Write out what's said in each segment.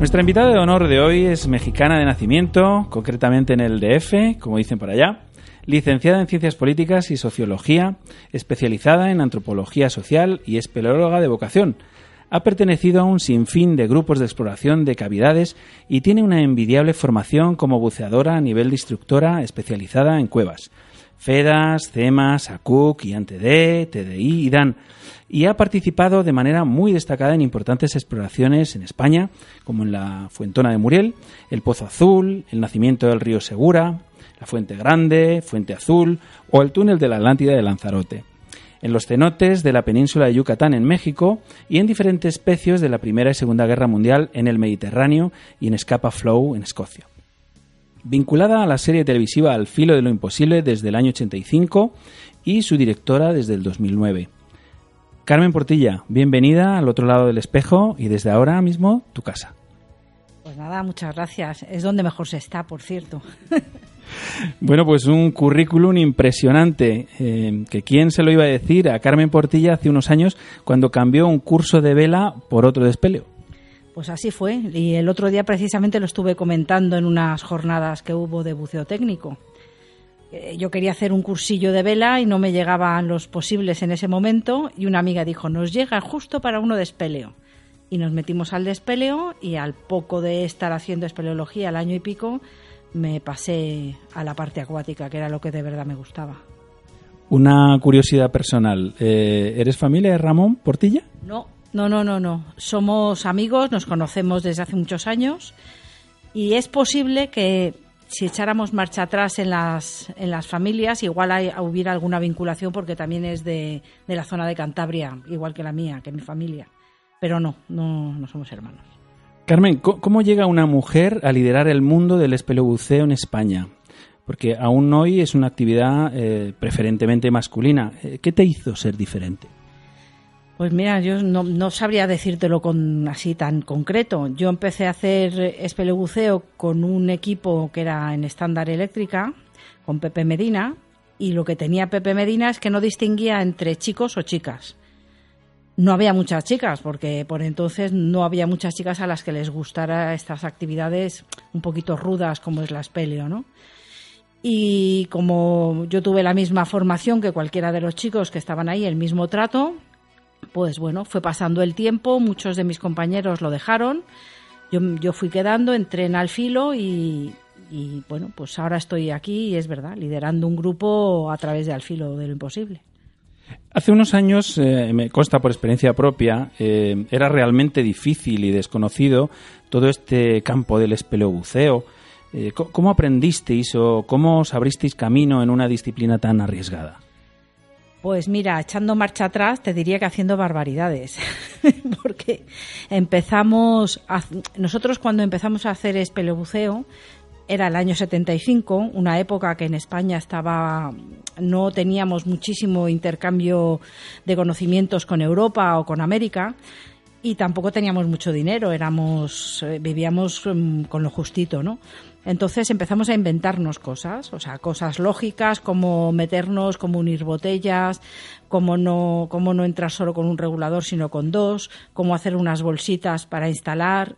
Nuestra invitada de honor de hoy es mexicana de nacimiento, concretamente en el DF, como dicen por allá, licenciada en Ciencias Políticas y Sociología, especializada en Antropología Social y espeleóloga de vocación. Ha pertenecido a un sinfín de grupos de exploración de cavidades y tiene una envidiable formación como buceadora a nivel de instructora especializada en cuevas. FEDAS, CEMAS, ACUC, IANTD, TDI y DAN y ha participado de manera muy destacada en importantes exploraciones en España, como en la Fuentona de Muriel, el Pozo Azul, el nacimiento del río Segura, la Fuente Grande, Fuente Azul o el túnel de la Atlántida de Lanzarote en los cenotes de la península de Yucatán en México y en diferentes especies de la Primera y Segunda Guerra Mundial en el Mediterráneo y en Scapa Flow en Escocia. Vinculada a la serie televisiva Al filo de lo imposible desde el año 85 y su directora desde el 2009. Carmen Portilla, bienvenida al otro lado del espejo y desde ahora mismo tu casa. Pues nada, muchas gracias. Es donde mejor se está, por cierto. Bueno, pues un currículum impresionante. Eh, que quién se lo iba a decir a Carmen Portilla hace unos años cuando cambió un curso de vela por otro de espeleo. Pues así fue. Y el otro día precisamente lo estuve comentando en unas jornadas que hubo de buceo técnico. Eh, yo quería hacer un cursillo de vela y no me llegaban los posibles en ese momento y una amiga dijo, nos llega justo para uno de espeleo. Y nos metimos al de espeleo y al poco de estar haciendo espeleología, al año y pico, me pasé a la parte acuática, que era lo que de verdad me gustaba. Una curiosidad personal, eh, ¿eres familia de Ramón Portilla? No, no, no, no, no. Somos amigos, nos conocemos desde hace muchos años y es posible que si echáramos marcha atrás en las, en las familias, igual hay, hubiera alguna vinculación porque también es de, de, la zona de Cantabria, igual que la mía, que mi familia. Pero no, no, no somos hermanos. Carmen, ¿cómo llega una mujer a liderar el mundo del espeleobuceo en España? Porque aún hoy es una actividad eh, preferentemente masculina. Eh, ¿Qué te hizo ser diferente? Pues mira, yo no, sabría decírtelo con así tan concreto. Yo empecé a hacer espelebuceo con un equipo que era en estándar eléctrica, con Pepe Medina, y lo que tenía Pepe Medina es que no distinguía entre chicos o chicas. No había muchas chicas, porque por entonces no había muchas chicas a las que les gustara estas actividades un poquito rudas como es la espeleo, ¿no? Y como yo tuve la misma formación que cualquiera de los chicos que estaban ahí, el mismo trato, pues bueno, fue pasando el tiempo, muchos de mis compañeros lo dejaron, yo, yo fui quedando, entré en Alfilo y, y bueno, pues ahora estoy aquí y es verdad, liderando un grupo a través de Alfilo de lo imposible. Hace unos años, eh, me consta por experiencia propia, eh, era realmente difícil y desconocido todo este campo del espeleobuceo. Eh, ¿Cómo aprendisteis o cómo os abristeis camino en una disciplina tan arriesgada? Pues mira, echando marcha atrás, te diría que haciendo barbaridades. Porque empezamos. nosotros, cuando empezamos a hacer espeleobuceo, era el año 75, una época que en España estaba no teníamos muchísimo intercambio de conocimientos con Europa o con América y tampoco teníamos mucho dinero, éramos eh, vivíamos mm, con lo justito, ¿no? Entonces empezamos a inventarnos cosas, o sea, cosas lógicas como meternos, como unir botellas, cómo no, cómo no entrar solo con un regulador sino con dos, cómo hacer unas bolsitas para instalar,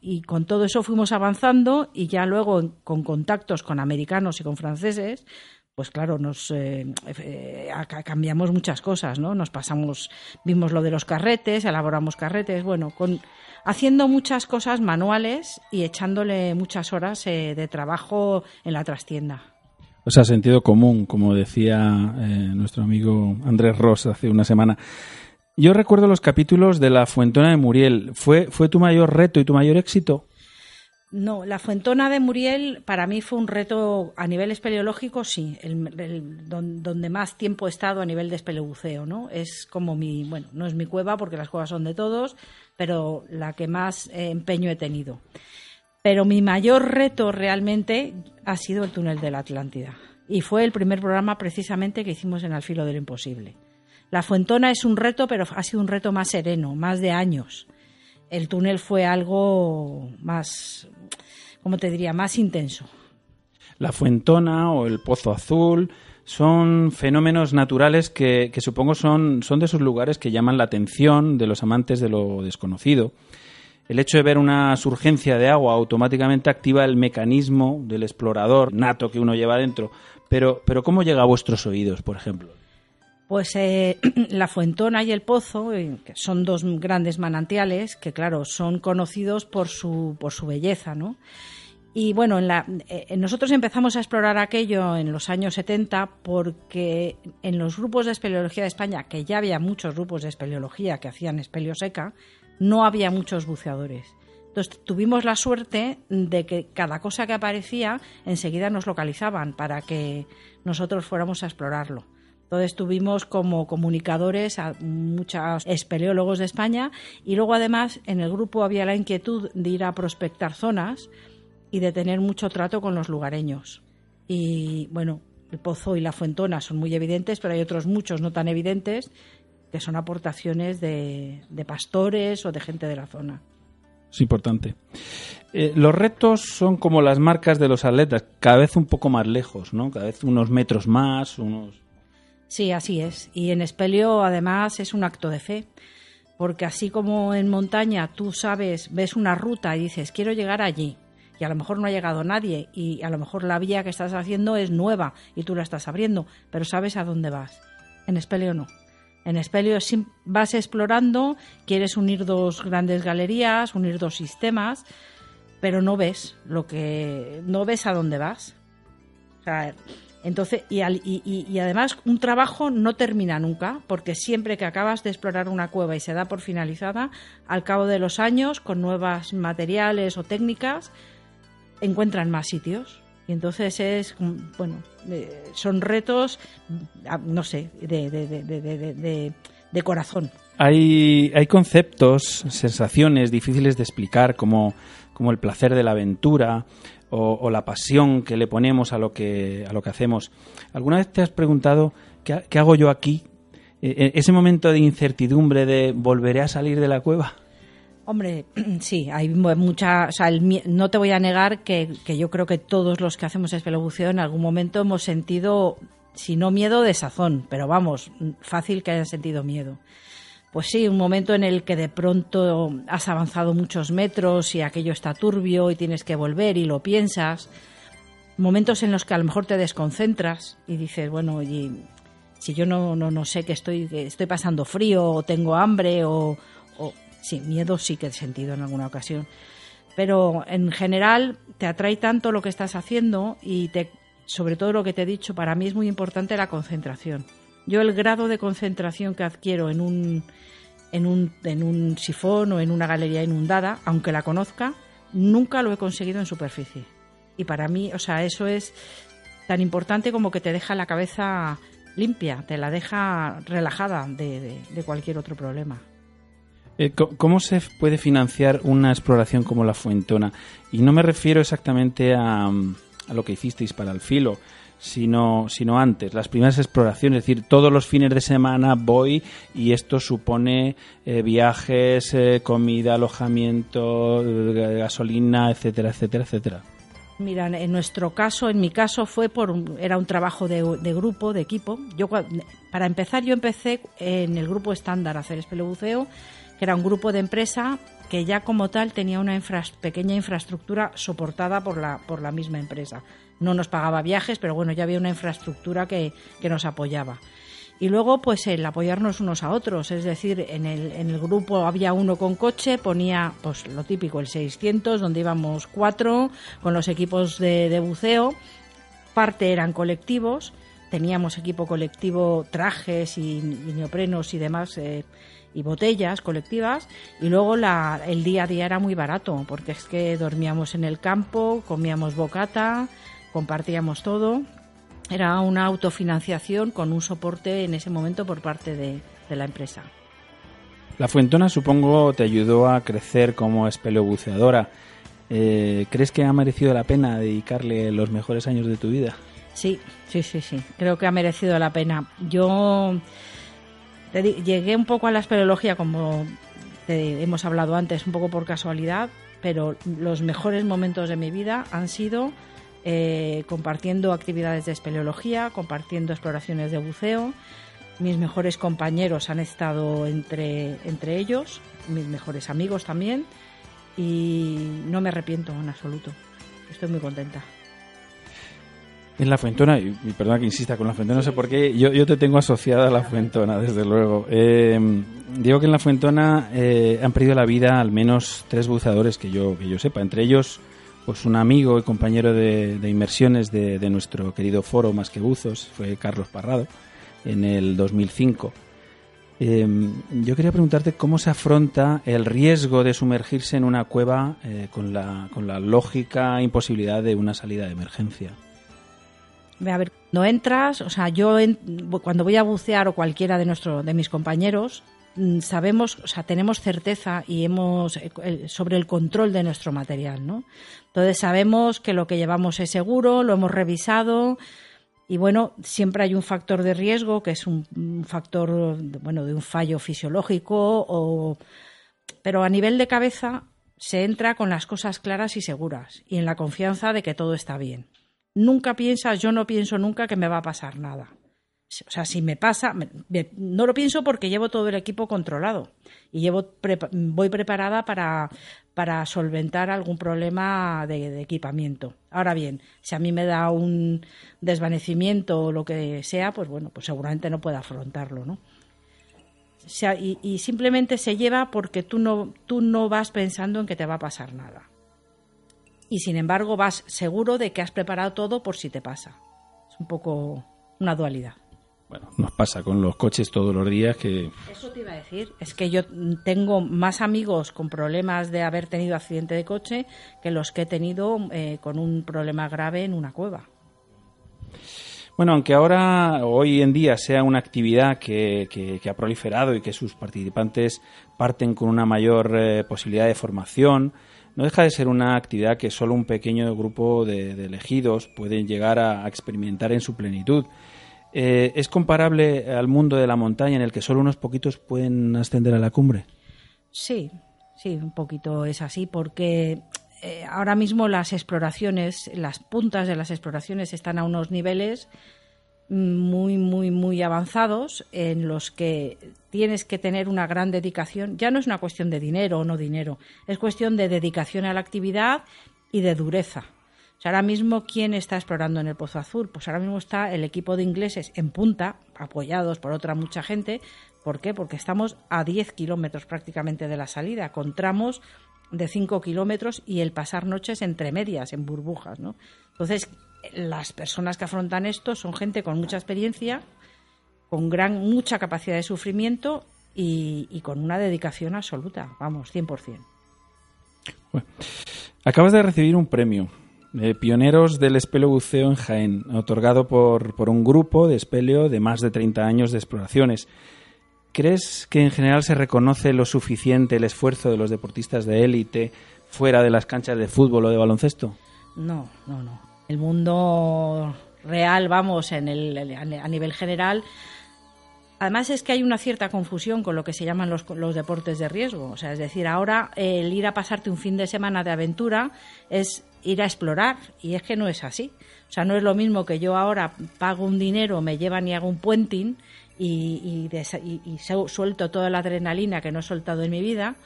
y, con todo eso fuimos avanzando y ya luego con contactos con americanos y con franceses, pues claro, nos eh, eh, cambiamos muchas cosas, ¿no? Nos pasamos, vimos lo de los carretes, elaboramos carretes, bueno, con haciendo muchas cosas manuales y echándole muchas horas eh, de trabajo en la trastienda. O sea, sentido común, como decía nuestro amigo Andrés Ross hace una semana. Yo recuerdo los capítulos de la Fuentona de Muriel. ¿Fue, ¿Fue tu mayor reto y tu mayor éxito? No, la Fuentona de Muriel para mí fue un reto a nivel espeleológico, sí, el, donde más tiempo he estado a nivel de espelebuceo, ¿no? Es como mi, bueno, no es mi cueva porque las cuevas son de todos, pero la que más eh, empeño he tenido. Pero mi mayor reto realmente ha sido el túnel de la Atlántida. Y fue el primer programa precisamente que hicimos en Al filo de imposible. La Fuentona es un reto, pero ha sido un reto más sereno, más de años. El túnel fue algo más, ¿cómo te diría?, más intenso. La Fuentona o el Pozo Azul son fenómenos naturales que, supongo son, son de esos lugares que llaman la atención de los amantes de lo desconocido. El hecho de ver una surgencia de agua automáticamente activa el mecanismo del explorador nato que uno lleva dentro. Pero, pero ¿cómo llega a vuestros oídos, por ejemplo? Pues eh, la Fuentona y el Pozo, eh, que son dos grandes manantiales que, claro, son conocidos por su, por su belleza, ¿no? Y bueno, en eh, nosotros empezamos a explorar aquello en los años 70 porque en los grupos de espeleología de España, que ya había muchos grupos de espeleología que hacían espeleo seca, no había muchos buceadores. Entonces tuvimos la suerte de que cada cosa que aparecía enseguida nos localizaban para que nosotros fuéramos a explorarlo. Entonces tuvimos como comunicadores a muchos espeleólogos de España y luego además en el grupo había la inquietud de ir a prospectar zonas y de tener mucho trato con los lugareños. Y bueno, el Pozo y la Fuentona son muy evidentes, pero hay otros muchos no tan evidentes que son aportaciones de, pastores o de gente de la zona. Es importante. Eh, los retos son como las marcas de los atletas, cada vez un poco más lejos, ¿no? Cada vez unos metros más, unos Sí, así es. Y en Espelio, además, es un acto de fe. Porque así como en montaña tú sabes, ves una ruta y dices, quiero llegar allí, y a lo mejor no ha llegado nadie, y a lo mejor la vía que estás haciendo es nueva y tú la estás abriendo, pero sabes a dónde vas. En Espelio no. En Espelio vas explorando, quieres unir dos grandes galerías, unir dos sistemas, pero no ves lo que no ves a dónde vas. O sea, entonces, y, y, además un trabajo no termina nunca, porque siempre que acabas de explorar una cueva y se da por finalizada, al cabo de los años, con nuevos materiales o técnicas, encuentran más sitios. Y entonces es, bueno, son retos, ah, no sé, de, de, de, corazón. Hay, hay conceptos, sensaciones difíciles de explicar, como, como el placer de la aventura, o, la pasión que le ponemos a lo que, a lo que hacemos. ¿Alguna vez te has preguntado qué, hago yo aquí? E, e, ese momento de incertidumbre de volveré a salir de la cueva. Hombre, sí, hay mucha. O sea, no te voy a negar que, que, yo creo que todos los que hacemos espelobuceo en algún momento hemos sentido, si no miedo, desazón, pero vamos, fácil que hayan sentido miedo. Pues sí, un momento en el que de pronto has avanzado muchos metros y aquello está turbio y tienes que volver y lo piensas. Momentos en los que a lo mejor te desconcentras y dices, bueno, y si yo no, no, no sé que estoy, estoy pasando frío o tengo hambre o, o... Sí, miedo sí que he sentido en alguna ocasión. Pero en general te atrae tanto lo que estás haciendo y te, sobre todo lo que te he dicho, para mí es muy importante la concentración Yo el grado de concentración que adquiero en un, en un, en un sifón o en una galería inundada, aunque la conozca, nunca lo he conseguido en superficie. Y para mí, o sea, eso es tan importante como que te deja la cabeza limpia, te la deja relajada de, cualquier otro problema. Eh, ¿Cómo se puede financiar una exploración como la Fuentona? Y no me refiero exactamente a, a lo que hicisteis para el filo, sino, sino antes, las primeras exploraciones, es decir, todos los fines de semana voy y esto supone eh, viajes, eh, comida, alojamiento, eh, gasolina, etcétera, etcétera, etcétera. Mira, en nuestro caso, en mi caso fue por era un trabajo de, grupo, de equipo. Yo para empezar yo empecé en el grupo estándar a hacer espelebuceo, que era un grupo de empresa que ya como tal tenía una pequeña infraestructura soportada por la por la misma empresa no nos pagaba viajes, pero bueno, ya había una infraestructura que, nos apoyaba. Y luego, pues el apoyarnos unos a otros, es decir, en el, en el grupo había uno con coche, ponía pues lo típico, el 600, donde íbamos cuatro con los equipos de, buceo, parte eran colectivos, teníamos equipo colectivo, trajes y, neoprenos y demás, eh, y botellas colectivas, y luego la, el día a día era muy barato, porque es que dormíamos en el campo, comíamos bocata, compartíamos todo. Era una autofinanciación con un soporte en ese momento por parte de, la empresa. La Fuentona supongo te ayudó a crecer como espeleobuceadora. Eh, ¿Crees que ha merecido la pena dedicarle los mejores años de tu vida? Sí, sí, sí, sí. Creo que ha merecido la pena. Yo llegué un poco a la espeleología, como hemos hablado antes, un poco por casualidad, pero los mejores momentos de mi vida han sido eh, compartiendo actividades de espeleología, compartiendo exploraciones de buceo. Mis mejores compañeros han estado entre, entre ellos, mis mejores amigos también, y no me arrepiento en absoluto. Estoy muy contenta. En la Fuentona, y perdona que insista con la Fuentona, no sé por qué, yo, yo te tengo asociada a la Fuentona, desde luego. Eh, digo que en la Fuentona eh, han perdido la vida al menos tres buceadores que yo, que yo sepa, entre ellos pues un amigo y compañero de, inmersiones de, nuestro querido foro Más que Buzos, fue Carlos Parrado, en el 2005. Em, yo quería preguntarte cómo se afronta el riesgo de sumergirse en una cueva eh, con, la, con la lógica imposibilidad de una salida de emergencia. A ver, no entras, o sea, yo cuando voy a bucear o cualquiera de, nuestro, de mis compañeros, sabemos, o sea, tenemos certeza y hemos eh, sobre el control de nuestro material, ¿no? Entonces sabemos que lo que llevamos es seguro, lo hemos revisado y bueno, siempre hay un factor de riesgo que es un, factor, bueno, de un fallo fisiológico o pero a nivel de cabeza se entra con las cosas claras y seguras y en la confianza de que todo está bien. Nunca piensas, yo no pienso nunca que me va a pasar nada. O sea, si me pasa, no lo pienso porque llevo todo el equipo controlado y llevo voy preparada para, para solventar algún problema de, equipamiento. Ahora bien, si a mí me da un desvanecimiento o lo que sea, pues bueno, pues seguramente no puedo afrontarlo, ¿no? O sea, y, y, simplemente se lleva porque tú no, tú no vas pensando en que te va a pasar nada. Y sin embargo vas seguro de que has preparado todo por si te pasa. Es un poco una dualidad. Bueno, nos pasa con los coches todos los días que... Eso te iba a decir. Es que yo tengo más amigos con problemas de haber tenido accidente de coche que los que he tenido eh, con un problema grave en una cueva. Bueno, aunque ahora, hoy en día, sea una actividad que, que, ha proliferado y que sus participantes parten con una mayor eh, posibilidad de formación, no deja de ser una actividad que solo un pequeño grupo de, elegidos pueden llegar a experimentar en su plenitud. Eh, ¿Es comparable al mundo de la montaña en el que solo unos poquitos pueden ascender a la cumbre? Sí, sí, un poquito es así, porque eh, ahora mismo las exploraciones, las puntas de las exploraciones están a unos niveles muy, muy, muy avanzados en los que tienes que tener una gran dedicación. Ya no es una cuestión de dinero o no dinero, es cuestión de dedicación a la actividad y de dureza ahora mismo, ¿quién está explorando en el Pozo Azul? Pues ahora mismo está el equipo de ingleses en punta, apoyados por otra mucha gente. ¿Por qué? Porque estamos a 10 kilómetros prácticamente de la salida, con tramos de 5 kilómetros y el pasar noches entre medias, en burbujas, ¿no? Entonces, las personas que afrontan esto son gente con mucha experiencia, con gran, mucha capacidad de sufrimiento y, con una dedicación absoluta, vamos, 100%. acabas de recibir un premio, eh, Pioneros del Espeleo Buceo en Jaén, otorgado por, por un grupo de espeleo de más de 30 años de exploraciones. ¿Crees que en general se reconoce lo suficiente el esfuerzo de los deportistas de élite fuera de las canchas de fútbol o de baloncesto? No, no, no. El mundo real, vamos, en el, a nivel general, Además es que hay una cierta confusión con lo que se llaman los, los, deportes de riesgo. O sea, es decir, ahora el ir a pasarte un fin de semana de aventura es ir a explorar y es que no es así. O sea, no es lo mismo que yo ahora pago un dinero, me llevan y hago un puenting y, y, suelto toda la adrenalina que no he soltado en mi vida.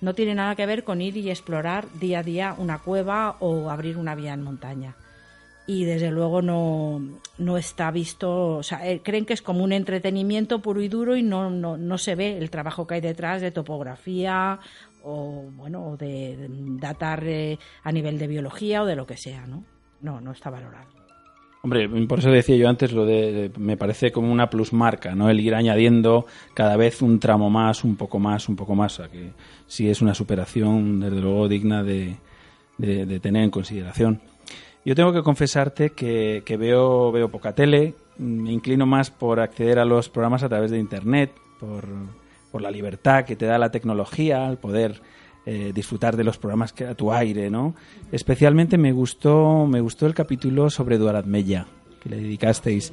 No tiene nada que ver con ir y explorar día a día una cueva o abrir una vía en montaña y desde luego no, no está visto, o sea, eh, creen que es como un entretenimiento puro y duro y no, no, no se ve el trabajo que hay detrás de topografía o bueno, o de datar eh, a nivel de biología o de lo que sea, ¿no? No, no está valorado. Hombre, por eso decía yo antes lo de, me parece como una plusmarca, ¿no? El ir añadiendo cada vez un tramo más, un poco más, un poco más, sea que sí es una superación desde luego digna de, de tener en consideración. Yo tengo que confesarte que, veo, veo poca tele, me inclino más por acceder a los programas a través de Internet, por, la libertad que te da la tecnología, al poder eh, disfrutar de los programas que a tu aire, ¿no? Especialmente me gustó, me gustó el capítulo sobre Eduard Mella, que le dedicasteis.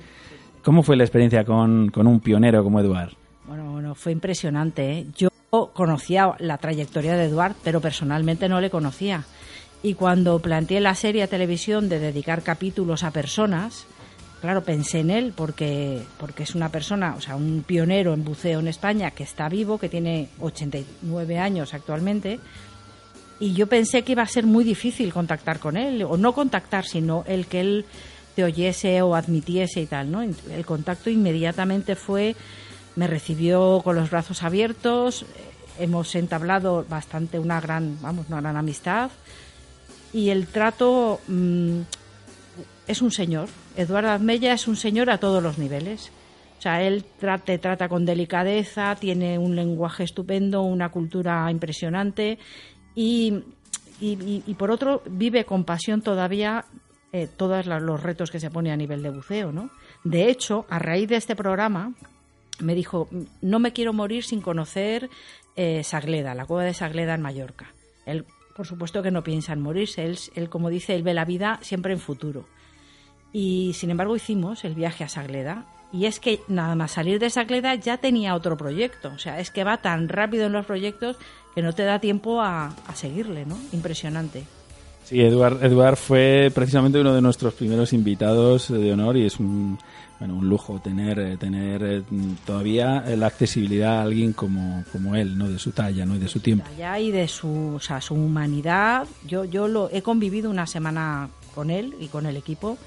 ¿Cómo fue la experiencia con, un pionero como Eduard? Bueno, bueno, fue impresionante. ¿eh? Yo conocía la trayectoria de Eduard, pero personalmente no le conocía. Y cuando planteé la serie a televisión de dedicar capítulos a personas, claro, pensé en él porque, porque es una persona, o sea, un pionero en buceo en España que está vivo, que tiene 89 años actualmente. Y yo pensé que iba a ser muy difícil contactar con él, o no contactar, sino el que él te oyese o admitiese y tal, ¿no? El contacto inmediatamente fue, me recibió con los brazos abiertos, hemos entablado bastante una gran, vamos, una gran amistad y el trato mm, es un señor. Eduardo Azmella es un señor a todos los niveles. O sea, él te trata con delicadeza, tiene un lenguaje estupendo, una cultura impresionante y, y, por otro vive con pasión todavía eh, todos los retos que se pone a nivel de buceo, ¿no? De hecho, a raíz de este programa me dijo, no me quiero morir sin conocer eh, Sagleda, la cueva de Sagleda en Mallorca. Él por supuesto que no piensa en morirse. Él, como dice, él ve la vida siempre en futuro. Y sin embargo hicimos el viaje a Sagleda. Y es que nada más salir de Sagleda ya tenía otro proyecto. O sea, es que va tan rápido en los proyectos que no te da tiempo a, a seguirle, ¿no? Impresionante. Sí, Eduard, Eduard fue precisamente uno de nuestros primeros invitados de honor y es un, bueno, un lujo tener, eh, tener eh, todavía la accesibilidad a alguien como, como él, ¿no? De su talla, ¿no? Y de su tiempo. Talla y de su, o sea, su humanidad. Yo, yo lo he convivido una semana con él y con el equipo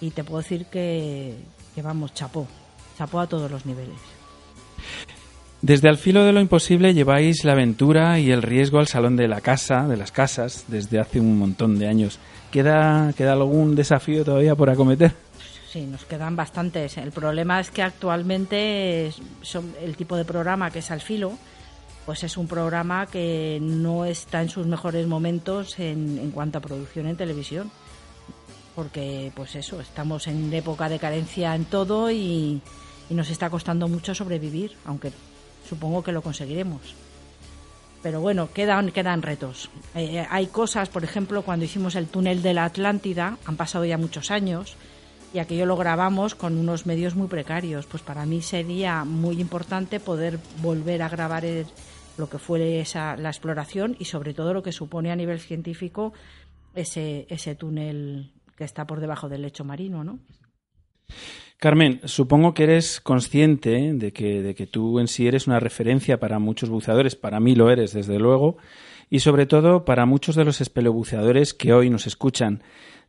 y te puedo decir que, que vamos, chapó. Chapó a todos los niveles. Desde al filo de lo imposible lleváis la aventura y el riesgo al salón de la casa, de las casas, desde hace un montón de años. ¿Queda, queda algún desafío todavía por acometer? Sí, nos quedan bastantes. El problema es que actualmente son el tipo de programa que es al filo, pues es un programa que no está en sus mejores momentos en, en cuanto a producción en televisión. Porque, pues eso, estamos en época de carencia en todo y, nos está costando mucho sobrevivir, aunque supongo que lo conseguiremos. Pero bueno, quedan, quedan retos. Eh, hay cosas, por ejemplo, cuando hicimos el túnel de la Atlántida, han pasado ya muchos años, y aquello lo grabamos con unos medios muy precarios. Pues para mí sería muy importante poder volver a grabar lo que fue esa, la exploración y sobre todo lo que supone a nivel científico ese, ese túnel que está por debajo del lecho marino, ¿no? Carmen, supongo que eres consciente de que, de que tú en sí eres una referencia para muchos buceadores, para mí lo eres, desde luego, y sobre todo para muchos de los espeleobuceadores que hoy nos escuchan.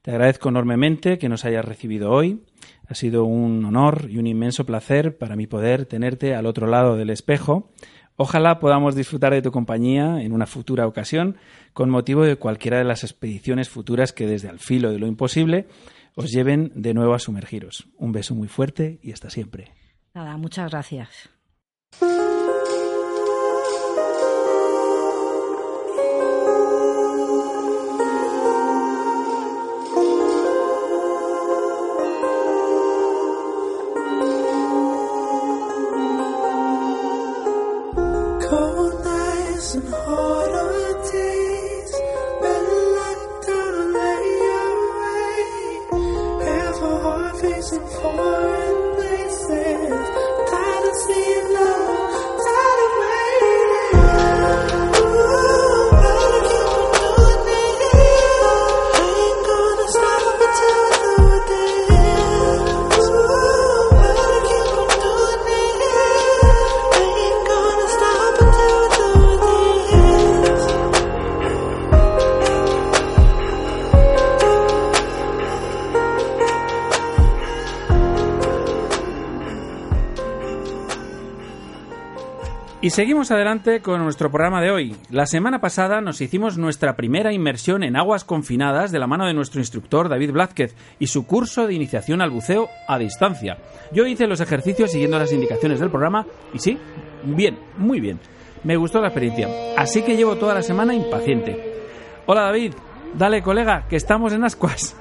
Te agradezco enormemente que nos hayas recibido hoy. Ha sido un honor y un inmenso placer para mí poder tenerte al otro lado del espejo. Ojalá podamos disfrutar de tu compañía en una futura ocasión con motivo de cualquiera de las expediciones futuras que desde al filo de lo imposible os lleven de nuevo a sumergiros. Un beso muy fuerte y hasta siempre. Nada, muchas gracias. Seguimos adelante con nuestro programa de hoy. La semana pasada nos hicimos nuestra primera inmersión en aguas confinadas de la mano de nuestro instructor David Blázquez y su curso de iniciación al buceo a distancia. Yo hice los ejercicios siguiendo las indicaciones del programa y sí, bien, muy bien. Me gustó la experiencia, así que llevo toda la semana impaciente. Hola David, dale colega, que estamos en ascuas.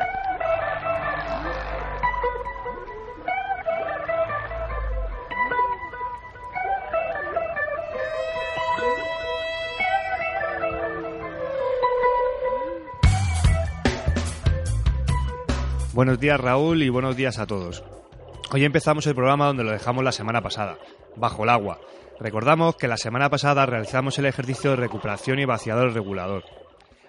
Buenos días Raúl y buenos días a todos. Hoy empezamos el programa donde lo dejamos la semana pasada, bajo el agua. Recordamos que la semana pasada realizamos el ejercicio de recuperación y vaciador regulador.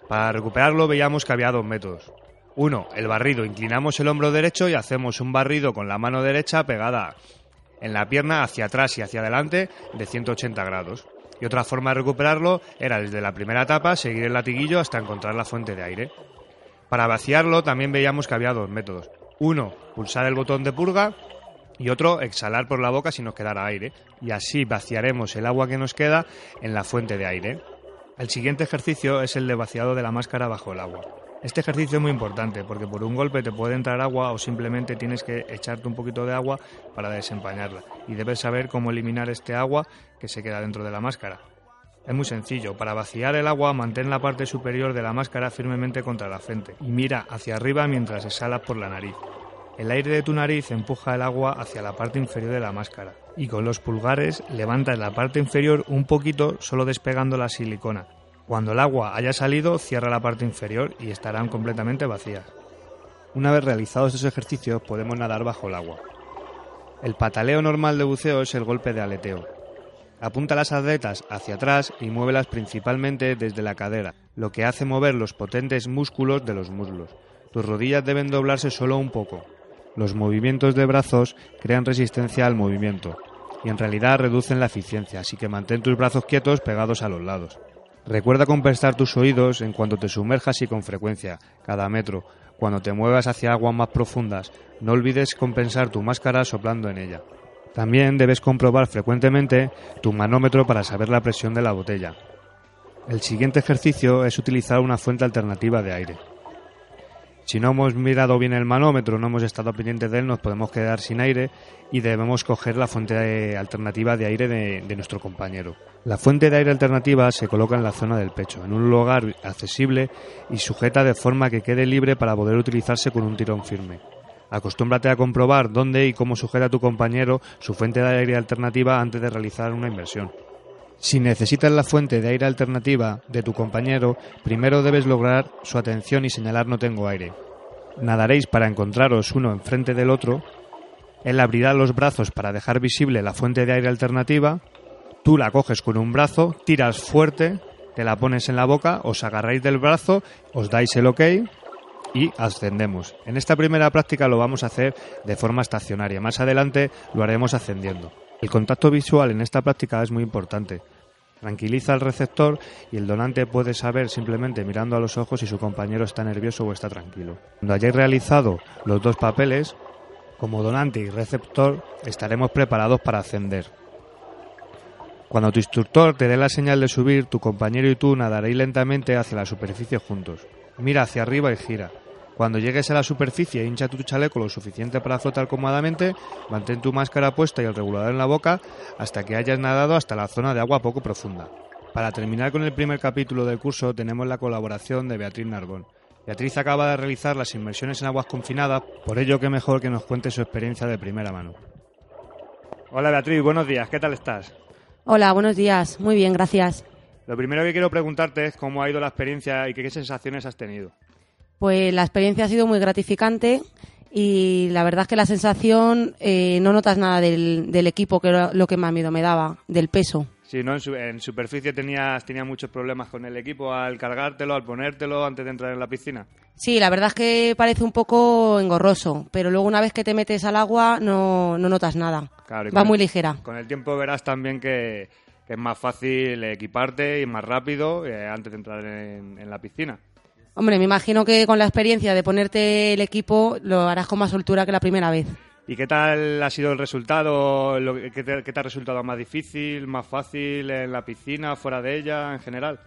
Para recuperarlo veíamos que había dos métodos. Uno, el barrido. Inclinamos el hombro derecho y hacemos un barrido con la mano derecha pegada en la pierna hacia atrás y hacia adelante de 180 grados. Y otra forma de recuperarlo era desde la primera etapa seguir el latiguillo hasta encontrar la fuente de aire. Para vaciarlo también veíamos que había dos métodos. Uno, pulsar el botón de purga y otro, exhalar por la boca si nos quedara aire. Y así vaciaremos el agua que nos queda en la fuente de aire. El siguiente ejercicio es el de vaciado de la máscara bajo el agua. Este ejercicio es muy importante porque por un golpe te puede entrar agua o simplemente tienes que echarte un poquito de agua para desempañarla. Y debes saber cómo eliminar este agua que se queda dentro de la máscara. Es muy sencillo. Para vaciar el agua, mantén la parte superior de la máscara firmemente contra la frente y mira hacia arriba mientras exhalas por la nariz. El aire de tu nariz empuja el agua hacia la parte inferior de la máscara y con los pulgares levantas la parte inferior un poquito solo despegando la silicona. Cuando el agua haya salido, cierra la parte inferior y estarán completamente vacías. Una vez realizados estos ejercicios, podemos nadar bajo el agua. El pataleo normal de buceo es el golpe de aleteo. Apunta las aletas hacia atrás y muévelas principalmente desde la cadera, lo que hace mover los potentes músculos de los muslos. Tus rodillas deben doblarse solo un poco. Los movimientos de brazos crean resistencia al movimiento y en realidad reducen la eficiencia, así que mantén tus brazos quietos pegados a los lados. Recuerda compensar tus oídos en cuanto te sumerjas y con frecuencia, cada metro. Cuando te muevas hacia aguas más profundas, no olvides compensar tu máscara soplando en ella. También debes comprobar frecuentemente tu manómetro para saber la presión de la botella. El siguiente ejercicio es utilizar una fuente alternativa de aire. Si no hemos mirado bien el manómetro, no hemos estado pendientes de él, nos podemos quedar sin aire y debemos coger la fuente alternativa de aire de, de nuestro compañero. La fuente de aire alternativa se coloca en la zona del pecho, en un lugar accesible y sujeta de forma que quede libre para poder utilizarse con un tirón firme. Acostúmbrate a comprobar dónde y cómo sujeta tu compañero su fuente de aire alternativa antes de realizar una inversión. Si necesitas la fuente de aire alternativa de tu compañero, primero debes lograr su atención y señalar no tengo aire. Nadaréis para encontraros uno enfrente del otro. Él abrirá los brazos para dejar visible la fuente de aire alternativa. Tú la coges con un brazo, tiras fuerte, te la pones en la boca, os agarráis del brazo, os dais el ok y ascendemos. En esta primera práctica lo vamos a hacer de forma estacionaria. Más adelante lo haremos ascendiendo. El contacto visual en esta práctica es muy importante. Tranquiliza al receptor y el donante puede saber simplemente mirando a los ojos si su compañero está nervioso o está tranquilo. Cuando hayáis realizado los dos papeles, como donante y receptor, estaremos preparados para ascender. Cuando tu instructor te dé la señal de subir, tu compañero y tú nadaréis lentamente hacia la superficie juntos. Mira hacia arriba y gira. Cuando llegues a la superficie, hincha tu chaleco lo suficiente para flotar cómodamente, mantén tu máscara puesta y el regulador en la boca hasta que hayas nadado hasta la zona de agua poco profunda. Para terminar con el primer capítulo del curso tenemos la colaboración de Beatriz Narbón. Beatriz acaba de realizar las inmersiones en aguas confinadas, por ello que mejor que nos cuente su experiencia de primera mano. Hola Beatriz, buenos días, ¿qué tal estás? Hola, buenos días. Muy bien, gracias. Lo primero que quiero preguntarte es cómo ha ido la experiencia y qué, qué sensaciones has tenido. Pues la experiencia ha sido muy gratificante y la verdad es que la sensación eh, no notas nada del, del equipo, que era lo que más miedo me daba, del peso. Sí, ¿no? En, su- en superficie tenías, tenías muchos problemas con el equipo al cargártelo, al ponértelo antes de entrar en la piscina. Sí, la verdad es que parece un poco engorroso, pero luego una vez que te metes al agua no, no notas nada. Claro, Va muy el- ligera. Con el tiempo verás también que, que es más fácil equiparte y más rápido eh, antes de entrar en, en la piscina. Hombre, me imagino que con la experiencia de ponerte el equipo lo harás con más soltura que la primera vez. ¿Y qué tal ha sido el resultado? Lo- ¿Qué te, qué te ha resultado más difícil, más fácil en la piscina, fuera de ella, en general?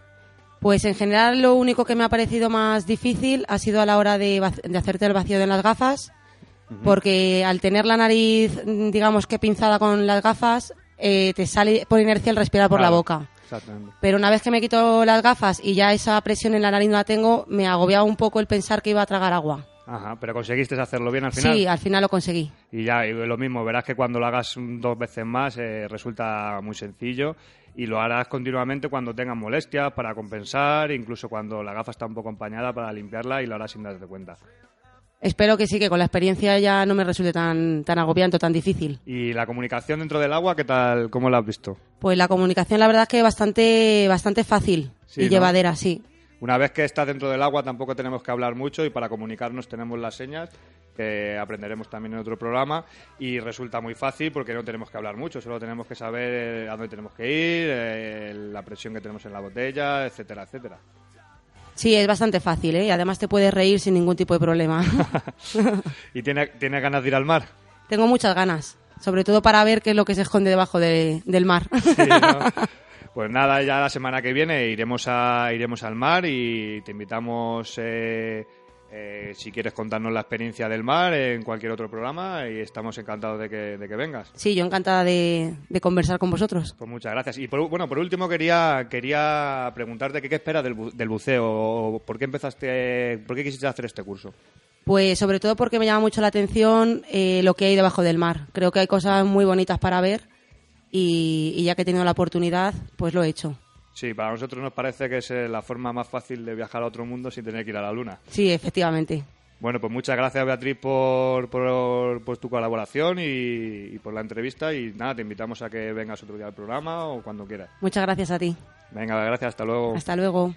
Pues en general lo único que me ha parecido más difícil ha sido a la hora de, hacerte el vacío de las gafas, porque al tener la nariz, digamos que pinzada con las gafas, eh, te sale por inercia el respirar por la boca. Exactamente. Pero una vez que me quito las gafas y ya esa presión en la nariz no la tengo, me agobiaba un poco el pensar que iba a tragar agua. Ajá, pero conseguiste hacerlo bien al final. Sí, al final lo conseguí. Y ya, y lo mismo, verás que cuando lo hagas dos veces más eh, resulta muy sencillo y lo harás continuamente cuando tengas molestias para compensar, incluso cuando la gafa está un poco empañada para limpiarla y lo harás sin darte cuenta. Espero que sí, que con la experiencia ya no me resulte tan, tan agobiante tan difícil. ¿Y la comunicación dentro del agua, qué tal, cómo la has visto? Pues la comunicación la verdad es que bastante, bastante fácil Sí, y ¿no? llevadera, sí. Una vez que estás dentro del agua tampoco tenemos que hablar mucho y para comunicarnos tenemos las señas que aprenderemos también en otro programa y resulta muy fácil porque no tenemos que hablar mucho, solo tenemos que saber eh, a dónde tenemos que ir, eh, la presión que tenemos en la botella, etcétera, etcétera. Sí, es bastante fácil, ¿eh? Y además te puedes reír sin ningún tipo de problema. ¿Y tiene- tienes ganas de ir al mar? Tengo muchas ganas, sobre todo para ver qué es lo que se esconde debajo de- del mar. Sí, ¿no? Pues nada, ya la semana que viene iremos a iremos al mar y te invitamos eh, eh, si quieres contarnos la experiencia del mar en cualquier otro programa y estamos encantados de que, de que vengas. Sí, yo encantada de, de conversar con vosotros. Pues muchas gracias. Y por, bueno, por último quería quería preguntarte qué, qué esperas del, bu- del buceo o por qué empezaste, por qué quisiste hacer este curso. Pues sobre todo porque me llama mucho la atención eh, lo que hay debajo del mar. Creo que hay cosas muy bonitas para ver y, y ya que he tenido la oportunidad, pues lo he hecho. Sí, para nosotros nos parece que es eh, la forma más fácil de viajar a otro mundo sin tener que ir a la luna. Sí, efectivamente. Bueno, pues muchas gracias Beatriz por, por, por tu colaboración y, y por la entrevista y nada, te invitamos a que vengas otro día al programa o cuando quieras. Muchas gracias a ti. Venga, gracias, hasta luego. Hasta luego.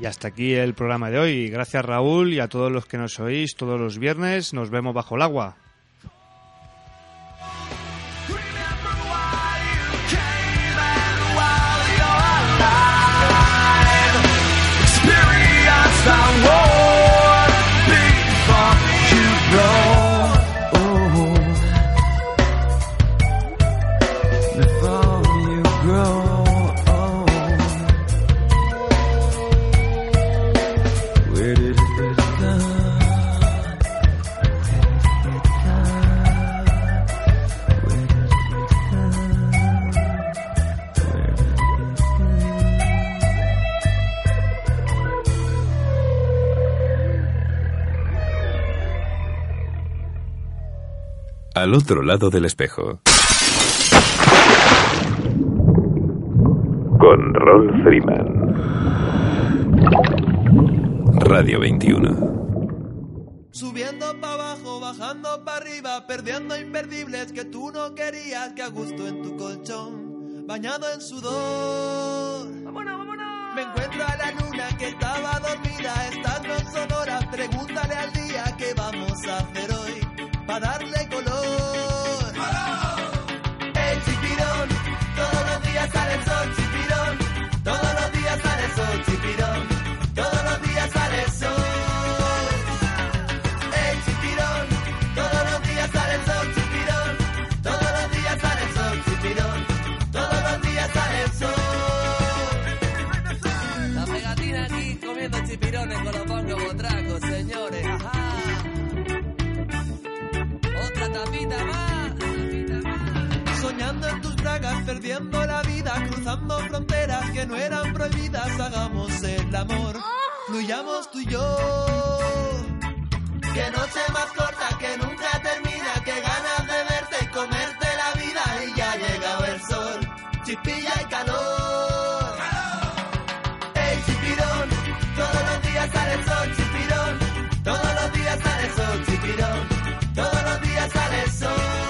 Y hasta aquí el programa de hoy. Gracias Raúl y a todos los que nos oís todos los viernes. Nos vemos bajo el agua. Al otro lado del espejo. Con Rolf Freeman. Radio 21. Subiendo para abajo, bajando para arriba, perdiendo imperdibles que tú no querías, que a gusto en tu colchón, bañado en sudor. ¡Vámonos, vámonos! Me encuentro a la luna que estaba dormida, estando en Sonora, pregúntale al día qué vamos a hacer hoy, para darle color. Cruzando fronteras que no eran prohibidas, hagamos el amor, fluyamos tú y yo. Que noche más corta que nunca termina, que ganas de verte y comerte la vida y ya ha llegado el sol, chispilla y calor. ¡Ey, chipirón! Todos los días sale el sol, chipirón. Todos los días sale el sol, chipirón. Todos los días sale el sol.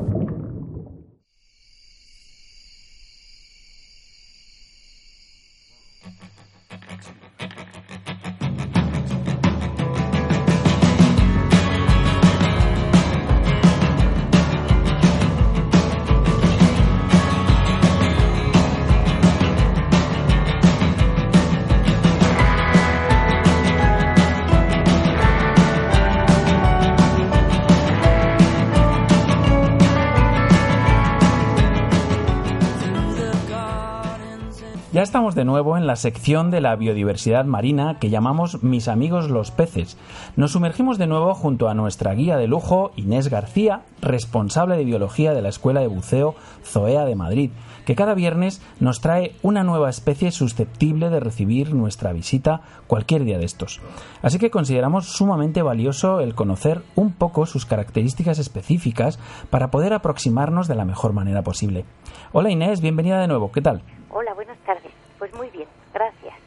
La sección de la biodiversidad marina que llamamos Mis amigos los peces. Nos sumergimos de nuevo junto a nuestra guía de lujo, Inés García, responsable de biología de la Escuela de Buceo Zoea de Madrid, que cada viernes nos trae una nueva especie susceptible de recibir nuestra visita cualquier día de estos. Así que consideramos sumamente valioso el conocer un poco sus características específicas para poder aproximarnos de la mejor manera posible. Hola Inés, bienvenida de nuevo, ¿qué tal?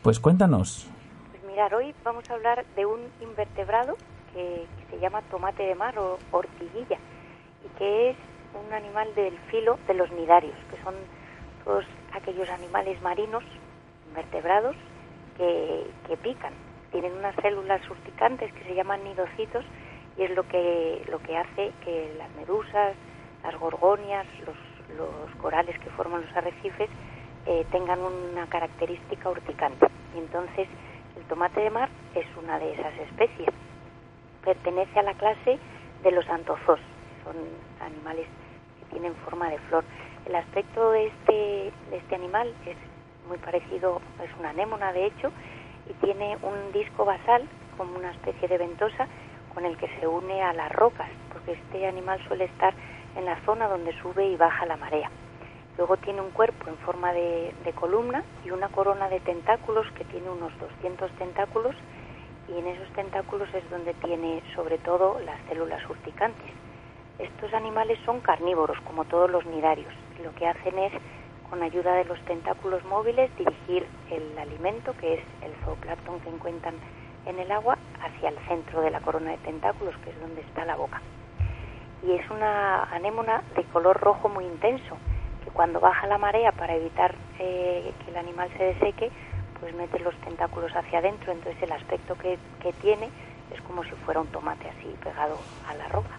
Pues cuéntanos. Pues mirar, hoy vamos a hablar de un invertebrado que, se llama tomate de mar o ortiguilla y que es un animal del filo de los nidarios, que son todos aquellos animales marinos, invertebrados, que, que pican. Tienen unas células urticantes que se llaman nidocitos y es lo que, lo que hace que las medusas, las gorgonias, los, los corales que forman los arrecifes eh, tengan una característica urticante. Entonces el tomate de mar es una de esas especies. Pertenece a la clase de los antozos, son animales que tienen forma de flor. El aspecto de este, de este animal es muy parecido, es una anémona de hecho, y tiene un disco basal como una especie de ventosa con el que se une a las rocas, porque este animal suele estar en la zona donde sube y baja la marea. Luego tiene un cuerpo en forma de, columna y una corona de tentáculos que tiene unos 200 tentáculos y en esos tentáculos es donde tiene sobre todo las células urticantes. Estos animales son carnívoros como todos los nidarios. Lo que hacen es con ayuda de los tentáculos móviles dirigir el alimento que es el zooplancton que encuentran en el agua hacia el centro de la corona de tentáculos que es donde está la boca. Y es una anémona de color rojo muy intenso cuando baja la marea para evitar eh, que el animal se deseque, pues mete los tentáculos hacia adentro, entonces el aspecto que, que, tiene es como si fuera un tomate así pegado a la roca.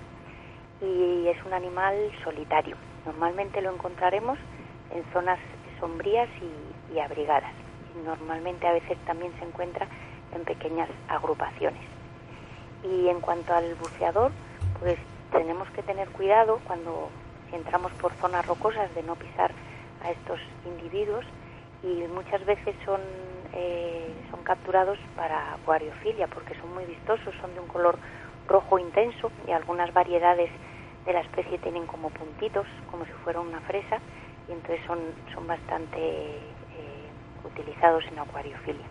Y es un animal solitario. Normalmente lo encontraremos en zonas sombrías y, y abrigadas. Normalmente a veces también se encuentra en pequeñas agrupaciones. Y en cuanto al buceador, pues tenemos que tener cuidado cuando si entramos por zonas rocosas de no pisar a estos individuos y muchas veces son, eh, son capturados para acuariofilia porque son muy vistosos, son de un color rojo intenso y algunas variedades de la especie tienen como puntitos, como si fuera una fresa, y entonces son, son bastante eh, utilizados en acuariofilia.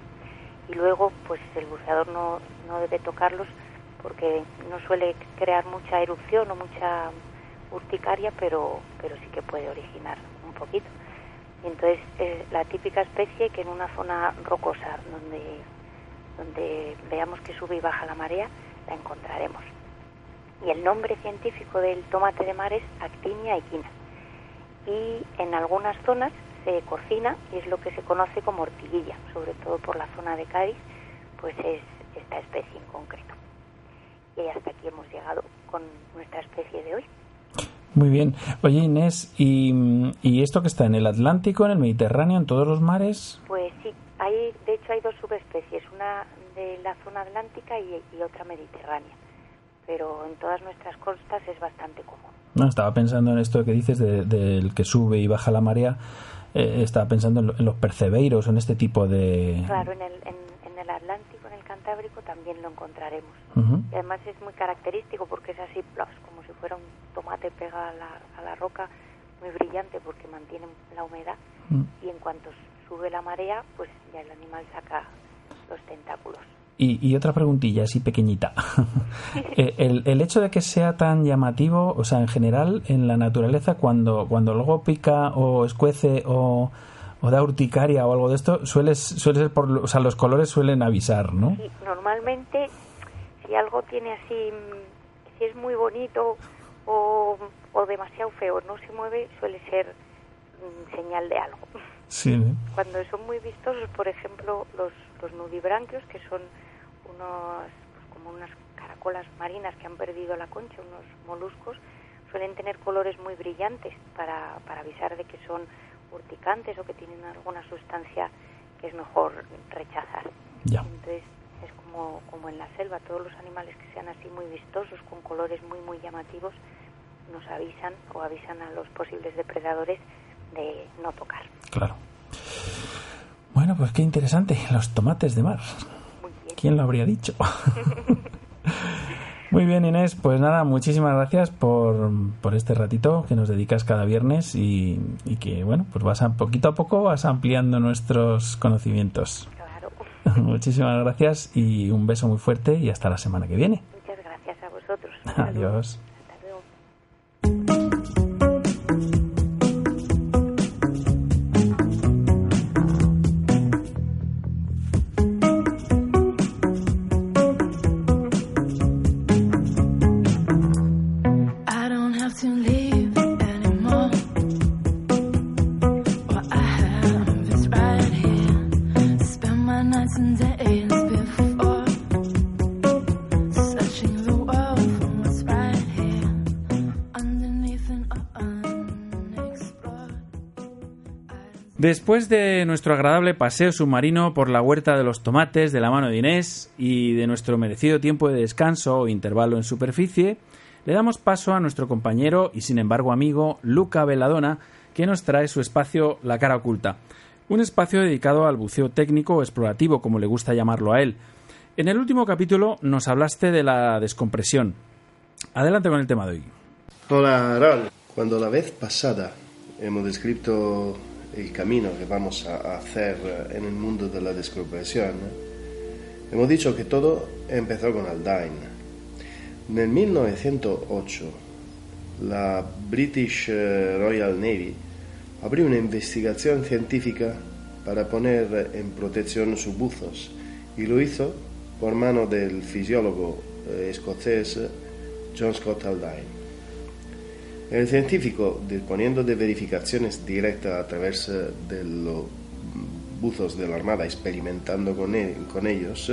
Y luego, pues el buceador no, no debe tocarlos porque no suele crear mucha erupción o mucha urticaria, pero, pero sí que puede originar un poquito. Entonces es la típica especie que en una zona rocosa donde, donde veamos que sube y baja la marea, la encontraremos. Y el nombre científico del tomate de mar es Actinia equina. Y en algunas zonas se cocina y es lo que se conoce como ortiguilla, sobre todo por la zona de Cádiz, pues es esta especie en concreto. Y hasta aquí hemos llegado con nuestra especie de hoy. Muy bien. Oye, Inés, ¿y, y esto que está en el Atlántico, en el Mediterráneo, en todos los mares? Pues sí, hay, de hecho hay dos subespecies, una de la zona atlántica y, y otra mediterránea, pero en todas nuestras costas es bastante común. No, estaba pensando en esto que dices de- del que sube y baja la marea. eh, estaba pensando en, lo- en los percebeiros, en este tipo de... Claro, en el, en, en el Atlántico, en el Cantábrico también lo encontraremos. Y además es muy característico porque es así, como fuera un tomate pega a la, a la roca, muy brillante porque mantiene la humedad. Mm. Y en cuanto sube la marea, pues ya el animal saca los tentáculos. Y, y otra preguntilla, así pequeñita. Eh, el, el hecho de que sea tan llamativo, o sea, en general, en la naturaleza, cuando, cuando luego pica o escuece o, o da urticaria o algo de esto, suele, suele ser por... O sea, los colores suelen avisar, ¿no? Y normalmente, si algo tiene así, si es muy bonito o, o demasiado feo, no se mueve, suele ser mm, señal de algo. Sí, ¿no? Cuando son muy vistosos, por ejemplo, los, los nudibranquios, que son unos, pues, como unas caracolas marinas que han perdido la concha, unos moluscos, suelen tener colores muy brillantes para, para avisar de que son urticantes o que tienen alguna sustancia que es mejor rechazar. Ya. Entonces es como, como en la selva, todos los animales que sean así muy vistosos, con colores muy, muy llamativos, nos avisan o avisan a los posibles depredadores de no tocar. Claro. Bueno, pues qué interesante. Los tomates de mar. ¿Quién lo habría dicho? Muy bien, Inés. Pues nada, muchísimas gracias por, por este ratito que nos dedicas cada viernes y, y que, bueno, pues vas a, poquito a poco vas ampliando nuestros conocimientos. Muchísimas gracias y un beso muy fuerte y hasta la semana que viene. Muchas gracias a vosotros. Adiós. Hasta luego. Después de nuestro agradable paseo submarino por la huerta de los tomates de la mano de Inés y de nuestro merecido tiempo de descanso o intervalo en superficie, le damos paso a nuestro compañero y sin embargo amigo Luca Veladona, que nos trae su espacio La cara oculta, un espacio dedicado al buceo técnico o explorativo, como le gusta llamarlo a él. En el último capítulo nos hablaste de la descompresión. Adelante con el tema de hoy. Hola. Cuando la vez pasada hemos descrito el camino que vamos a hacer en el mundo de la descompresión, hemos dicho que todo empezó con Aldine. Nel 1908 la British eh, Royal Navy abrió una investigación científica para poner en protección sus buzos y lo hizo por mano del fisiólogo eh, escocés John Scott Aldine. El científico, disponiendo de verificaciones directas a través eh, de los buzos de la Armada, experimentando con, e- con ellos,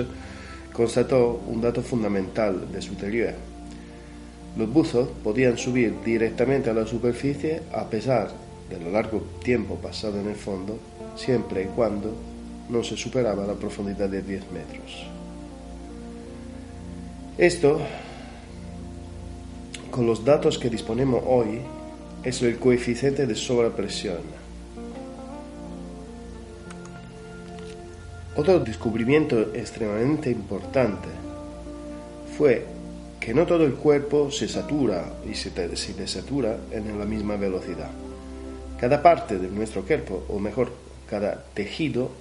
constató un dato fundamental de su teoría. Los buzos podían subir directamente a la superficie a pesar de lo largo tiempo pasado en el fondo, siempre y cuando no se superaba la profundidad de 10 metros. Esto con los datos que disponemos hoy, es el coeficiente de sobrepresión. Otro descubrimiento extremadamente importante fue que no todo el cuerpo se satura y se, se, desatura en la misma velocidad. Cada parte de nuestro cuerpo, o mejor, cada tejido,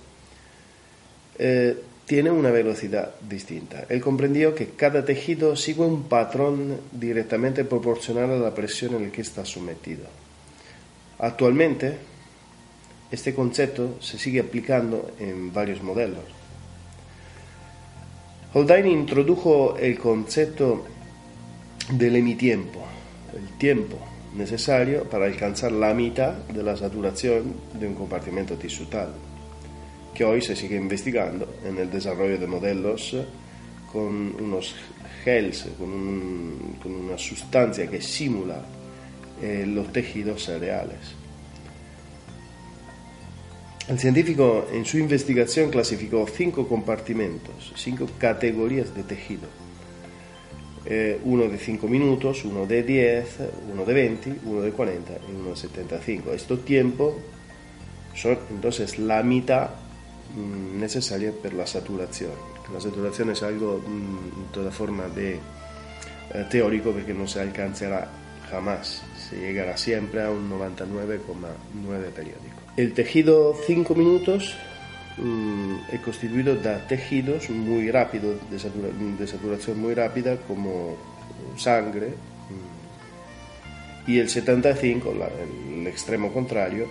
eh, tiene una velocidad distinta. Él comprendió que cada tejido sigue un patrón directamente proporcional a la presión en la que está sometido. Actualmente, este concepto se sigue aplicando en varios modelos. Haldane introdujo el concepto del emitiempo, el tiempo necesario para alcanzar la mitad de la saturación de un compartimento tisutal, que hoy se sigue investigando en el desarrollo de modelos con unos gels, con, un- con una sustancia que simula eh, los tejidos cereales. El científico en su investigación clasificó cinco compartimentos, cinco categorías de tejido. Eh, uno de 5 minutos, uno de 10, uno de 20, uno de 40 y uno de 75. Estos tiempos son entonces la mitad necesaria para la saturación. La saturación es algo mm, en toda forma de eh, teórico porque no se alcanzará jamás, se llegará siempre a un 99,9 periódico. El tejido 5 minutos mm, es constituido de tejidos muy rápidos, de, satura- de saturación muy rápida, como sangre, mm, y el 75, la- el extremo contrario,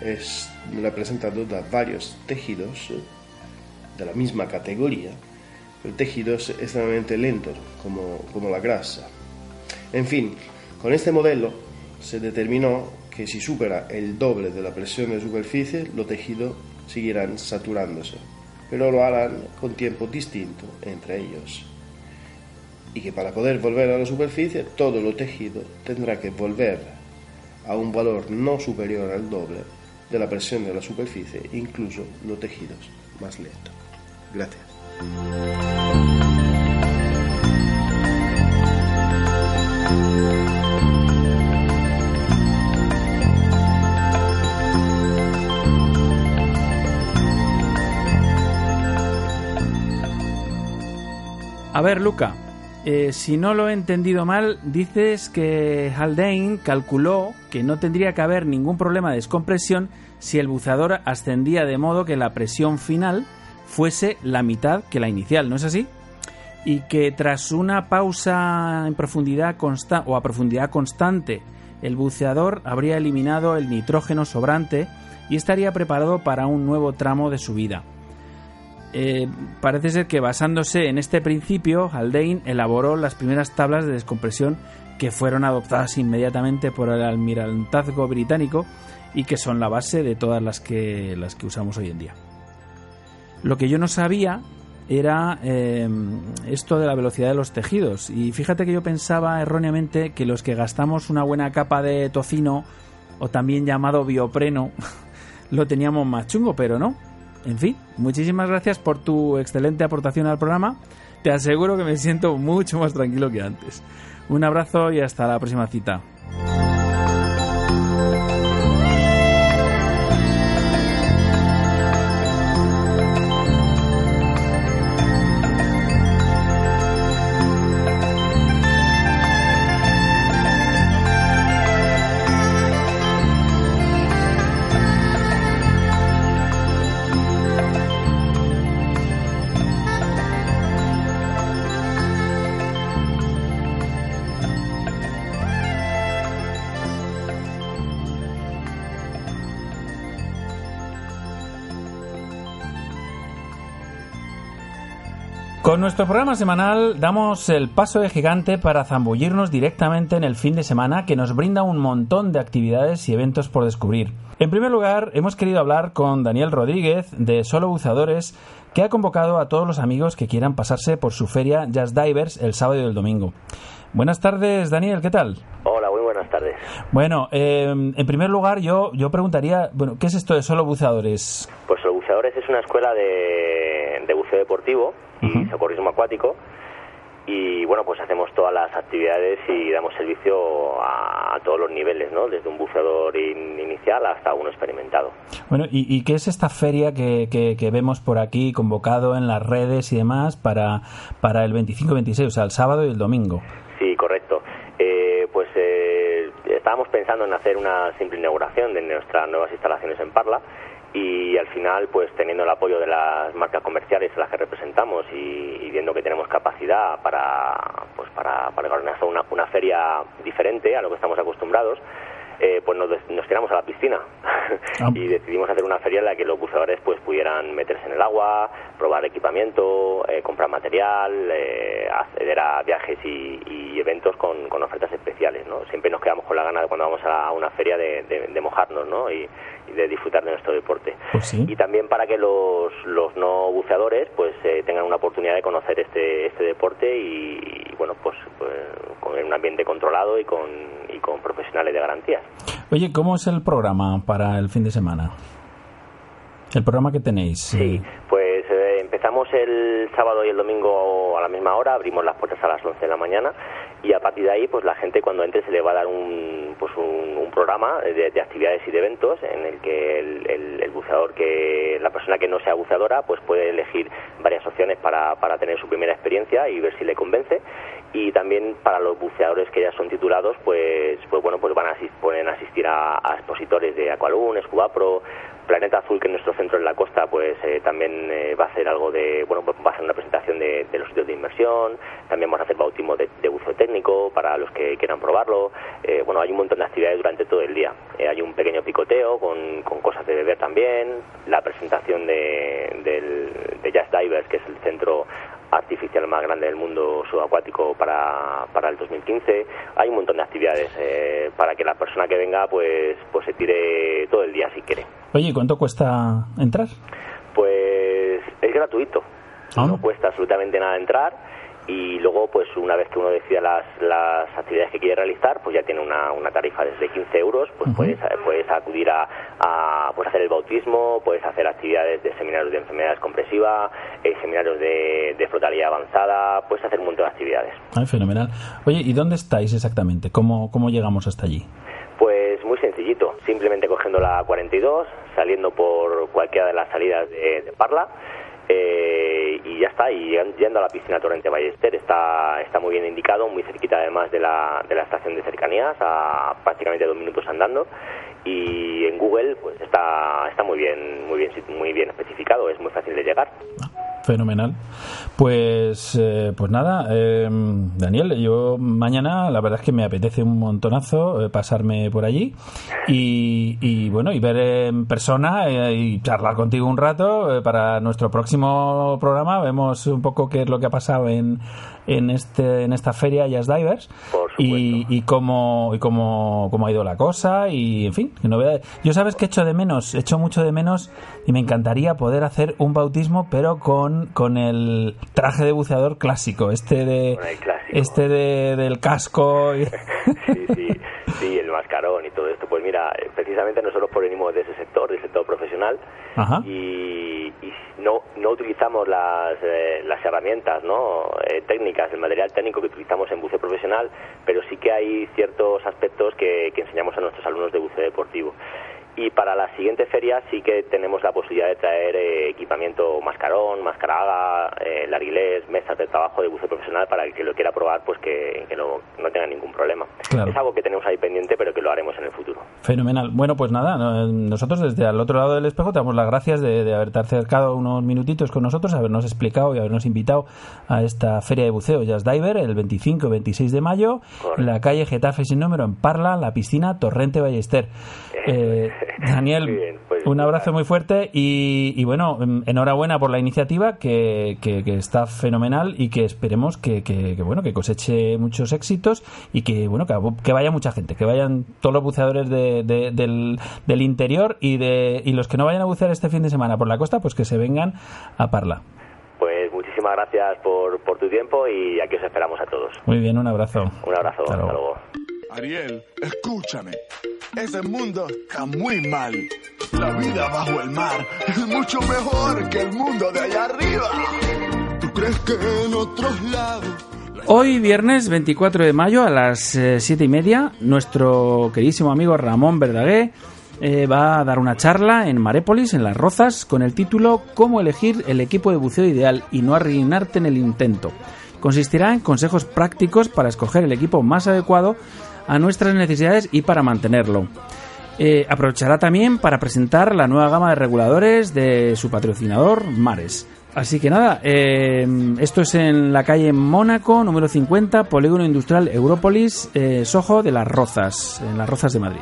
es representado de varios tejidos eh, de la misma categoría, pero tejidos extremadamente lentos, como, como la grasa. En fin, con este modelo se determinó que si supera el doble de la presión de superficie, los tejidos seguirán saturándose, pero lo harán con tiempo distinto entre ellos. Y que para poder volver a la superficie, todo lo tejido tendrá que volver a un valor no superior al doble de la presión de la superficie, incluso los tejidos más lentos. Gracias. A ver, Luca, eh, si no lo he entendido mal, dices que Haldane calculó que no tendría que haber ningún problema de descompresión si el buceador ascendía de modo que la presión final fuese la mitad que la inicial, ¿no es así? Y que tras una pausa en profundidad o a profundidad constante, el buceador habría eliminado el nitrógeno sobrante y estaría preparado para un nuevo tramo de su vida. Eh, parece ser que basándose en este principio, Haldane elaboró las primeras tablas de descompresión que fueron adoptadas inmediatamente por el almirantazgo británico y que son la base de todas las que, las que usamos hoy en día. Lo que yo no sabía era eh, esto de la velocidad de los tejidos. Y fíjate que yo pensaba erróneamente que los que gastamos una buena capa de tocino, o también llamado biopreno, lo teníamos más chungo, pero no. En fin, muchísimas gracias por tu excelente aportación al programa. Te aseguro que me siento mucho más tranquilo que antes. Un abrazo y hasta la próxima cita. Con nuestro programa semanal damos el paso de gigante para zambullirnos directamente en el fin de semana que nos brinda un montón de actividades y eventos por descubrir. En primer lugar, hemos querido hablar con Daniel Rodríguez de Solo Buceadores, que ha convocado a todos los amigos que quieran pasarse por su feria Jazz Divers el sábado y el domingo. Buenas tardes, Daniel, ¿qué tal? Hola, muy buenas tardes. Bueno, eh, en primer lugar yo, yo preguntaría, bueno, ¿qué es esto de Solo Buceadores? Pues Solo Buceadores es una escuela de, de buceo deportivo y socorrismo acuático y bueno, pues hacemos todas las actividades y damos servicio a, a todos los niveles, ¿no? Desde un buceador in- inicial hasta uno experimentado. Bueno, ¿y, y qué es esta feria que, que- que vemos por aquí convocado en las redes y demás para, para el 25-26, o sea, el sábado y el domingo? Sí, correcto. Eh, pues eh, estábamos pensando en hacer una simple inauguración de nuestras nuevas instalaciones en Parla y al final, pues teniendo el apoyo de las marcas comerciales a las que representamos y, y viendo que tenemos capacidad para, pues para, para organizar una, una feria diferente a lo que estamos acostumbrados, eh, pues nos, nos tiramos a la piscina y decidimos hacer una feria en la que los buceadores pues pudieran meterse en el agua, probar equipamiento, eh, comprar material, eh, acceder a viajes y, y eventos con, con ofertas especiales, ¿no? Siempre nos quedamos con la gana de cuando vamos a una feria de, de- de mojarnos, ¿no? Y de disfrutar de nuestro deporte. Y también para que los, los no buceadores pues eh, tengan una oportunidad de conocer este, este deporte y, y, bueno, pues, pues con un ambiente controlado y con, y con profesionales de garantías. Oye, ¿cómo es el programa para el fin de semana? El programa que tenéis. Sí, pues eh, empezamos el sábado y el domingo a la misma hora, abrimos las puertas a las 11 de la mañana y a partir de ahí pues la gente cuando entre se le va a dar un, pues un, un programa de, de actividades y de eventos en el que el, buceador que la persona que no sea buceadora pues puede elegir varias opciones para, para tener su primera experiencia y ver si le convence. Y también para los buceadores que ya son titulados pues pues bueno pues van a asis- pueden asistir a, expositores de Aqualun, Scuba Pro Planeta Azul, que es nuestro centro en la costa, pues eh, también eh, va a hacer algo de, bueno, va a hacer una presentación de, los sitios de inmersión, también vamos a hacer bautismo de, de buceo técnico para los que quieran probarlo. Eh, bueno, hay un montón de actividades durante todo el día. Eh, hay un pequeño picoteo con, con cosas de beber también, la presentación de, del, de Jazz Divers, que es el centro artificial más grande del mundo subacuático para, para el 2015. Hay un montón de actividades eh, para que la persona que venga pues, pues se tire todo el día si quiere. Oye, ¿y ¿cuánto cuesta entrar? Pues es gratuito, Ah. no cuesta absolutamente nada entrar y luego pues una vez que uno decida las, las actividades que quiere realizar pues ya tiene una, una tarifa desde 15 euros pues puedes, puedes acudir a, a, pues hacer el bautismo puedes hacer actividades de seminarios de enfermedad compresiva eh, seminarios de, de flotaría avanzada puedes hacer un montón de actividades Ay, fenomenal. Oye, ¿y dónde estáis exactamente? ¿Cómo, cómo llegamos hasta allí? Pues muy sencillito, simplemente cogiendo la 42, saliendo por cualquiera de las salidas de, de Parla eh, y ya está, y yendo a la piscina Torrente Ballester, está, está muy bien indicado, muy cerquita además de la, de la estación de cercanías, a prácticamente dos minutos andando y en Google pues está, está muy bien, muy bien, muy bien especificado, es muy fácil de llegar. Fenomenal. Pues, eh, pues nada, eh, Daniel, yo mañana la verdad es que me apetece un montonazo eh, pasarme por allí y, y, bueno, y ver en persona eh, y charlar contigo un rato eh, para nuestro próximo programa. Vemos un poco qué es lo que ha pasado en, en, este, en esta feria Jazz Divers y, y cómo, y cómo, cómo ha ido la cosa y, en fin, novedades. Yo sabes que echo de menos, echo mucho de menos y me encantaría poder hacer un bautismo, pero con, con el traje de buceador clásico, este de este de, del casco. y- Sí, sí, sí, el mascarón y todo esto. Pues mira, eh, precisamente nosotros provenimos de ese sector, del sector profesional, Ajá. y, y no, no utilizamos las, eh, las herramientas ¿no? Eh, técnicas, el material técnico que utilizamos en buceo profesional, pero sí que hay ciertos aspectos que, que enseñamos a nuestros alumnos de buceo deportivo. Y para la siguiente feria sí que tenemos la posibilidad de traer eh, equipamiento mascarón, mascaraga, eh, larguilés, mesas de trabajo de buceo profesional para el que lo quiera probar, pues que, que lo- no tenga ningún problema. Claro. Es algo que tenemos ahí pendiente, pero que lo haremos en el futuro. Fenomenal. Bueno, pues nada, no- nosotros desde al otro lado del espejo te damos las gracias de, de haberte acercado unos minutitos con nosotros, habernos explicado y habernos invitado a esta feria de buceo Jazz Diver el 25 y 26 de mayo en la calle Getafe sin número en Parla, la piscina Torrente Ballester. Eh, Daniel, pues un abrazo muy fuerte y, y bueno, em, enhorabuena por la iniciativa que, que- que está fenomenal y que esperemos que, que- que, bueno que coseche muchos éxitos y que bueno que, vaya mucha gente, que vayan todos los buceadores de- de- del, del interior y de y los que no vayan a bucear este fin de semana por la costa, pues que se vengan a Parla. Pues muchísimas gracias por, por tu tiempo y aquí os esperamos a todos. Muy bien, un abrazo. Un abrazo, hasta luego. Ariel, escúchame. Ese mundo está muy mal. La vida bajo el mar es mucho mejor que el mundo de allá arriba. ¿Tú crees que en otros lados Hoy, viernes 24 de mayo, a las eh, siete y media, nuestro queridísimo amigo Ramón Verdaguer eh, va a dar una charla en Marépolis, en Las Rozas, con el título Cómo elegir el equipo de buceo ideal y no arruinarte en el intento. Consistirá en consejos prácticos para escoger el equipo más adecuado a nuestras necesidades y para mantenerlo. Eh, aprovechará también para presentar la nueva gama de reguladores de su patrocinador, Mares. Así que nada, eh, esto es en la calle Mónaco, número 50, Polígono Industrial Európolis, eh, Sojo de Las Rozas, en Las Rozas de Madrid.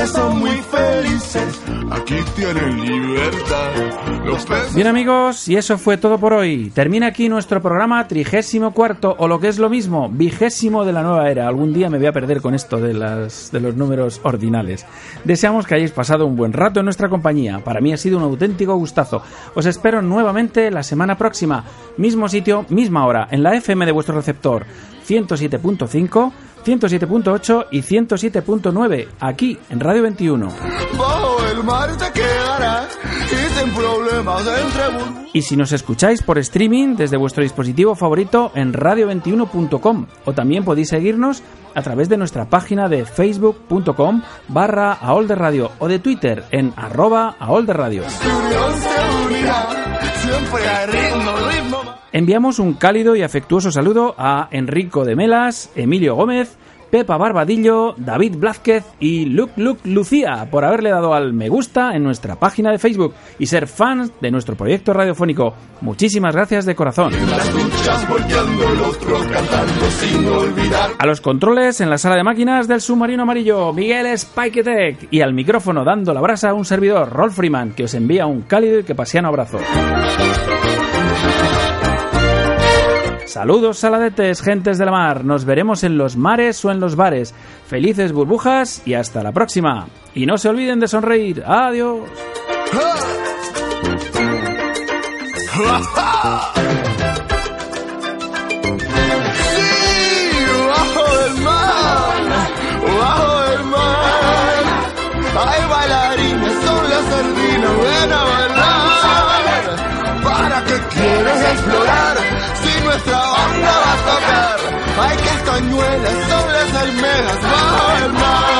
Peces son muy felices, aquí tienen libertad. Los peces Bien amigos, y eso fue todo por hoy. Termina aquí nuestro programa trigésimo cuarto, o lo que es lo mismo, vigésimo de la nueva era. Algún día me voy a perder con esto de, las, de los números ordinales. Deseamos que hayáis pasado un buen rato en nuestra compañía. Para mí ha sido un auténtico gustazo. Os espero nuevamente la semana próxima. Mismo sitio, misma hora, en la FM de vuestro receptor. 107.5, 107.8 y 107.9, aquí en Radio 21. bajo el mar te quedarás y sin problemas entre. Y si nos escucháis por streaming desde vuestro dispositivo favorito en radio21.com o también podéis seguirnos a través de nuestra página de facebook.com barra aolderradio o de Twitter en arroba aolderradio. Unión se unirá, siempre hay ritmo, ritmo. Enviamos un cálido y afectuoso saludo a Enrico de Melas, Emilio Gómez, Pepa Barbadillo, David Blázquez y Luc Luc Lucía por haberle dado al me gusta en nuestra página de Facebook y ser fans de nuestro proyecto radiofónico. Muchísimas gracias de corazón. A los controles en la sala de máquinas del submarino amarillo, Miguel Spiketek. Y al micrófono dando la brasa un servidor, Rolf Freeman, que os envía un cálido y que pasiano abrazo. Saludos saladetes, gentes de la mar. Nos veremos en los mares o en los bares. Felices burbujas y hasta la próxima. Y no se olviden de sonreír. Adiós. ¿Para qué quieres explorar nuestra banda va a tocar? Hay castañuelas, son las almejas, bajo el mar.